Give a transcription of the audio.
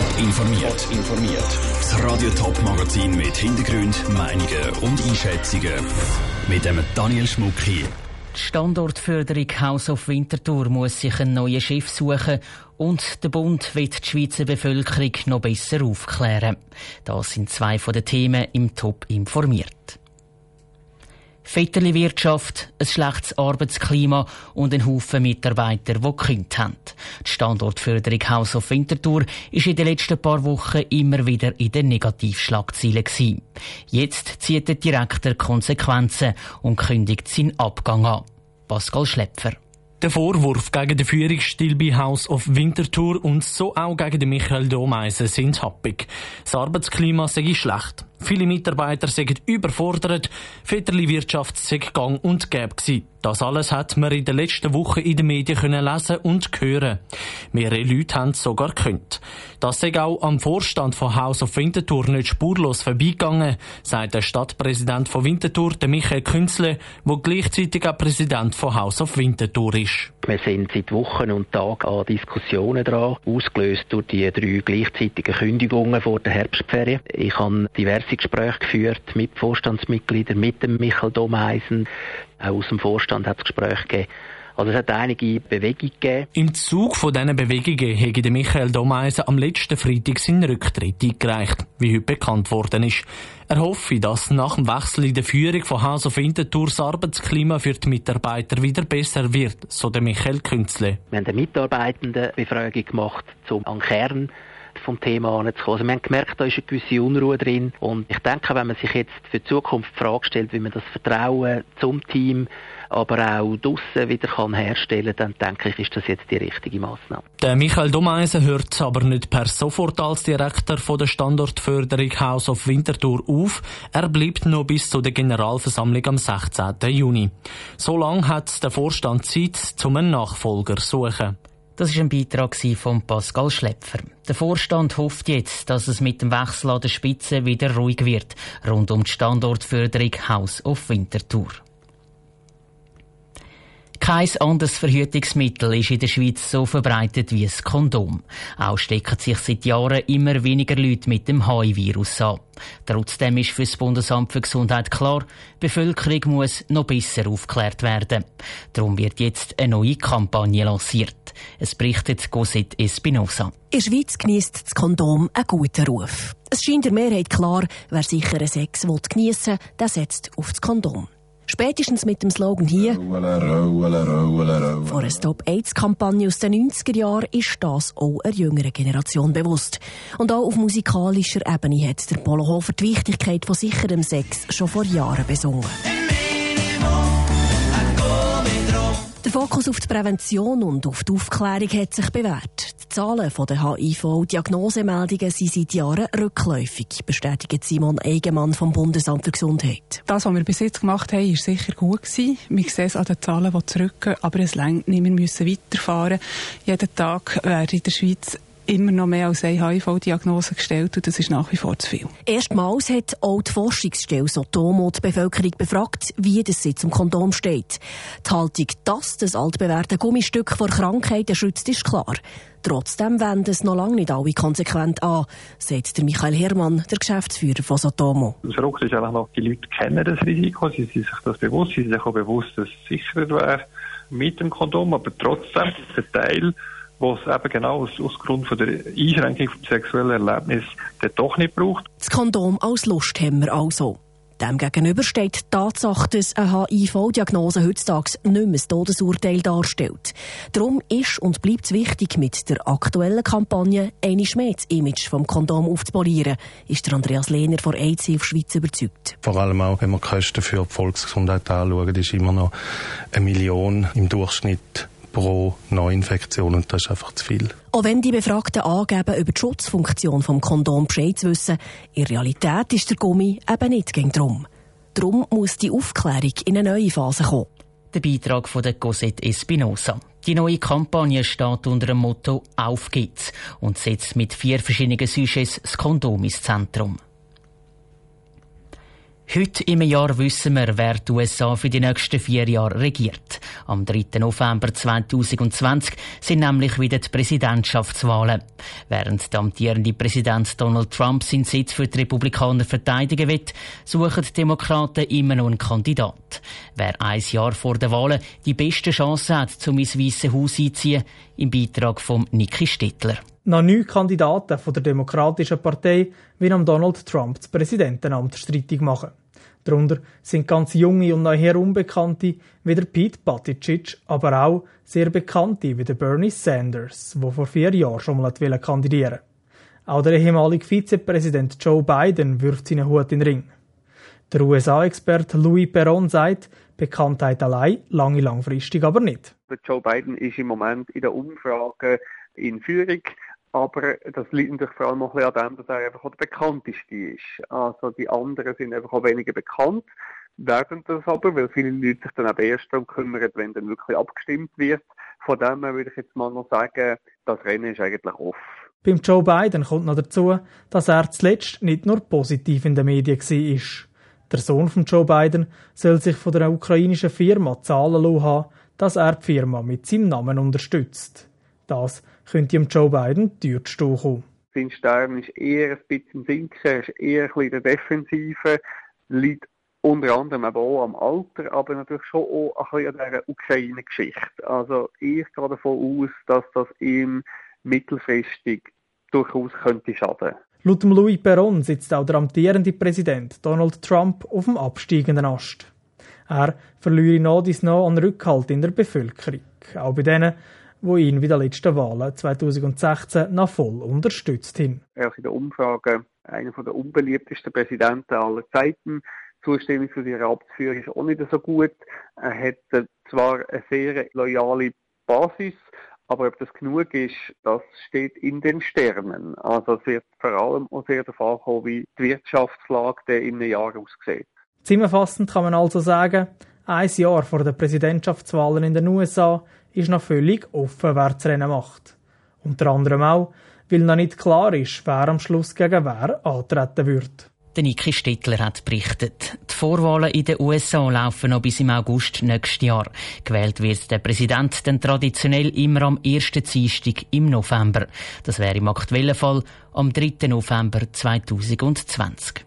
Top informiert. informiert. Das Radio Top Magazin mit Hintergrund, Meinungen und Einschätzungen mit dem Daniel Schmuck hier. Die Standortförderung House of Winterthur muss sich einen neuen Chef suchen und der Bund wird die Schweizer Bevölkerung noch besser aufklären. Das sind zwei von den Themen im Top informiert. Vetterli-Wirtschaft, ein schlechtes Arbeitsklima und ein Haufen Mitarbeiter, die gekündigt haben. Die Standortförderung House of Winterthur ist in den letzten paar Wochen immer wieder in den Negativschlagzeilen. Jetzt zieht der Direktor Konsequenzen und kündigt seinen Abgang an. Pascal Schlepfer. Der Vorwurf gegen den Führungsstil bei House of Winterthur und so auch gegen Michael Domeisen sind happig. Das Arbeitsklima sei schlecht. Viele Mitarbeiter sind überfordert. Väterli-Wirtschaft sei gang und gäbe gewesen. Das alles hat man in den letzten Wochen in den Medien können lesen und hören. Mehrere Leute haben es sogar gekündigt. Das sei auch am Vorstand von House of Winterthur nicht spurlos vorbeigegangen, sagt der Stadtpräsident von Winterthur, Michael Künzle, der gleichzeitig auch Präsident von House of Winterthur ist. Wir sind seit Wochen und Tagen an Diskussionen dran, ausgelöst durch die drei gleichzeitigen Kündigungen vor der Herbstferien. Ich habe diverse Gespräche geführt mit Vorstandsmitgliedern, mit dem Michael Domeisen, auch aus dem Vorstand hat es Gespräche gegeben. Also es hat einige Bewegungen gegeben. Im Zug von diesen Bewegungen hätte Michael Domeisen am letzten Freitag seinen Rücktritt eingereicht, wie heute bekannt worden ist. Er hoffe, dass nach dem Wechsel in der Führung von Haus auf Winterthur das Arbeitsklima für die Mitarbeiter wieder besser wird, so der Michael Künzle. Wir haben eine Mitarbeitendenbefragung gemacht zum an Kern vom Thema anzukommen. Also wir haben gemerkt, da ist eine gewisse Unruhe drin und ich denke, wenn man sich jetzt für die Zukunft die Frage stellt, wie man das Vertrauen zum Team aber auch draussen wieder kann herstellen kann, dann denke ich, ist das jetzt die richtige Massnahme. Der Michael Domeisen hört aber nicht per sofort als Direktor von der Standortförderung House of Winterthur auf. Er bleibt noch bis zu der Generalversammlung am 16. Juni. So lange hat der Vorstand Zeit, um einen Nachfolger zu suchen. Das war ein Beitrag von Pascal Schlepfer. Der Vorstand hofft jetzt, dass es mit dem Wechsel an der Spitze wieder ruhig wird, rund um die Standortförderung Haus auf Winterthur. Kein anderes Verhütungsmittel ist in der Schweiz so verbreitet wie das Kondom. Auch stecken sich seit Jahren immer weniger Leute mit dem HIV-Virus an. Trotzdem ist für das Bundesamt für Gesundheit klar, die Bevölkerung muss noch besser aufgeklärt werden. Darum wird jetzt eine neue Kampagne lanciert. Es berichtet Goset Espinosa. In der Schweiz genießt das Kondom einen guten Ruf. Es scheint der Mehrheit klar, wer sicheren Sex geniessen will, der setzt auf das Kondom. Spätestens mit dem Slogan hier vor einer Stop-AIDS-Kampagne aus den 90er Jahren ist das auch einer jüngeren Generation bewusst. Und auch auf musikalischer Ebene hat der Polo Hofer die Wichtigkeit von sicherem Sex schon vor Jahren besungen. Der Fokus auf die Prävention und auf die Aufklärung hat sich bewährt. Die Zahlen der HIV-Diagnosemeldungen sind seit Jahren rückläufig, bestätigt Simon Eigenmann vom Bundesamt für Gesundheit. Das, was wir bis jetzt gemacht haben, war sicher gut gewesen. Wir sehen es an den Zahlen, die zurückgehen, aber es längt nicht. Wir müssen weiterfahren. Jeden Tag werden in der Schweiz immer noch mehr als eine HIV-Diagnose gestellt und das ist nach wie vor zu viel. Erstmals hat auch die Forschungsstelle Sotomo die Bevölkerung befragt, wie das sie zum Kondom steht. Die Haltung, dass das altbewährte Gummistück vor Krankheiten schützt, ist klar. Trotzdem wenden es noch lange nicht alle konsequent an, sagt der Michael Herrmann, der Geschäftsführer von Sotomo. Das Verrückte ist einfach noch, die Leute kennen das Risiko, sie sind sich das bewusst, sie sind sich auch bewusst, dass es sicherer wäre mit dem Kondom, aber trotzdem ist der Teil, wo es eben genau aus, aus Grund von der Einschränkung vom sexuellen Erlebnis dann doch nicht braucht. Das Kondom als Lusthemmer also. Demgegenüber steht die Tatsache, dass eine HIV-Diagnose heutzutage nicht mehr das Todesurteil darstellt. Darum ist und bleibt es wichtig, mit der aktuellen Kampagne eine mehr Image vom Kondom aufzupolieren, ist der Andreas Lehner von AIDS auf Schweiz überzeugt. Vor allem auch, wenn man die Kosten für die Volksgesundheit anschaut, ist immer noch eine Million im Durchschnitt pro Neuinfektion und das ist einfach zu viel. Auch wenn die Befragten angeben, über die Schutzfunktion vom Kondom Bescheid zu wissen, in Realität ist der Gummi eben nicht gegen drum. Darum muss die Aufklärung in eine neue Phase kommen. Der Beitrag von der Cosette Espinosa. Die neue Kampagne steht unter dem Motto Auf geht's und setzt mit vier verschiedenen Sujets das Kondom ins Zentrum. Heute im Jahr wissen wir, wer die USA für die nächsten vier Jahre regiert. Am 3. November 2020 sind nämlich wieder die Präsidentschaftswahlen. Während der amtierende Präsident Donald Trump seinen Sitz für die Republikaner verteidigen wird, suchen die Demokraten immer noch einen Kandidat. Wer ein Jahr vor den Wahlen die beste Chance hat, zum ins Weiße Haus einziehen, im Beitrag von Niki Stittler. Noch neun Kandidaten von der Demokratischen Partei will am Donald Trump das Präsidentenamt streitig machen. Darunter sind ganz junge und neue Unbekannte wie der Pete Buttigieg, aber auch sehr bekannte wie der Bernie Sanders, der vor vier Jahren schon mal kandidieren wollte. Auch der ehemalige Vizepräsident Joe Biden wirft seinen Hut in den Ring. Der USA-Experte Louis Perron sagt, Bekanntheit allein, lange langfristig aber nicht. Joe Biden ist im Moment in der Umfrage in Führung. Aber das liegt natürlich vor allem auch ein bisschen an dem, dass er einfach auch der bekannteste ist. Also die anderen sind einfach auch weniger bekannt, werden das aber, weil viele Leute sich dann auch erst darum kümmern, wenn dann wirklich abgestimmt wird. Von dem her würde ich jetzt mal noch sagen, das Rennen ist eigentlich offen. Beim Joe Biden kommt noch dazu, dass er zuletzt nicht nur positiv in den Medien war. Der Sohn von Joe Biden soll sich von der ukrainischen Firma zahlen lassen dass er die Firma mit seinem Namen unterstützt. Das könnte ihm Joe Biden teuer zu kommen. Sein Stern ist eher ein bisschen sinken, er ist eher ein bisschen der Defensive, liegt unter anderem aber auch am Alter, aber natürlich schon auch ein bisschen an dieser Ukraine-Geschichte. Also ich gehe davon aus, dass das ihm mittelfristig durchaus könnte schaden. Laut Louis Perron sitzt auch der amtierende Präsident Donald Trump auf dem absteigenden Ast. Er verliere noch dies noch an Rückhalt in der Bevölkerung, auch bei denen, wo ihn wie der letzten Wahlen 2016 noch voll unterstützt haben. Er ist in der Umfrage einer der unbeliebtesten Präsidenten aller Zeiten. Die Zustimmung für die Ratsführung ist auch nicht so gut. Er hat zwar eine sehr loyale Basis, aber ob das genug ist, das steht in den Sternen. Also es wird vor allem auch sehr davon kommen, wie die Wirtschaftslage in einem Jahr aussieht. Zusammenfassend kann man also sagen, ein Jahr vor den Präsidentschaftswahlen in den USA ist noch völlig offen, wer das Rennen macht. Unter anderem auch, weil noch nicht klar ist, wer am Schluss gegen wer antreten wird. Der Niki Stittler hat berichtet. Die Vorwahlen in den USA laufen noch bis im August nächstes Jahr. Gewählt wird der Präsident dann traditionell immer am ersten Dienstag im November. Das wäre im aktuellen Fall am 3. November 2020.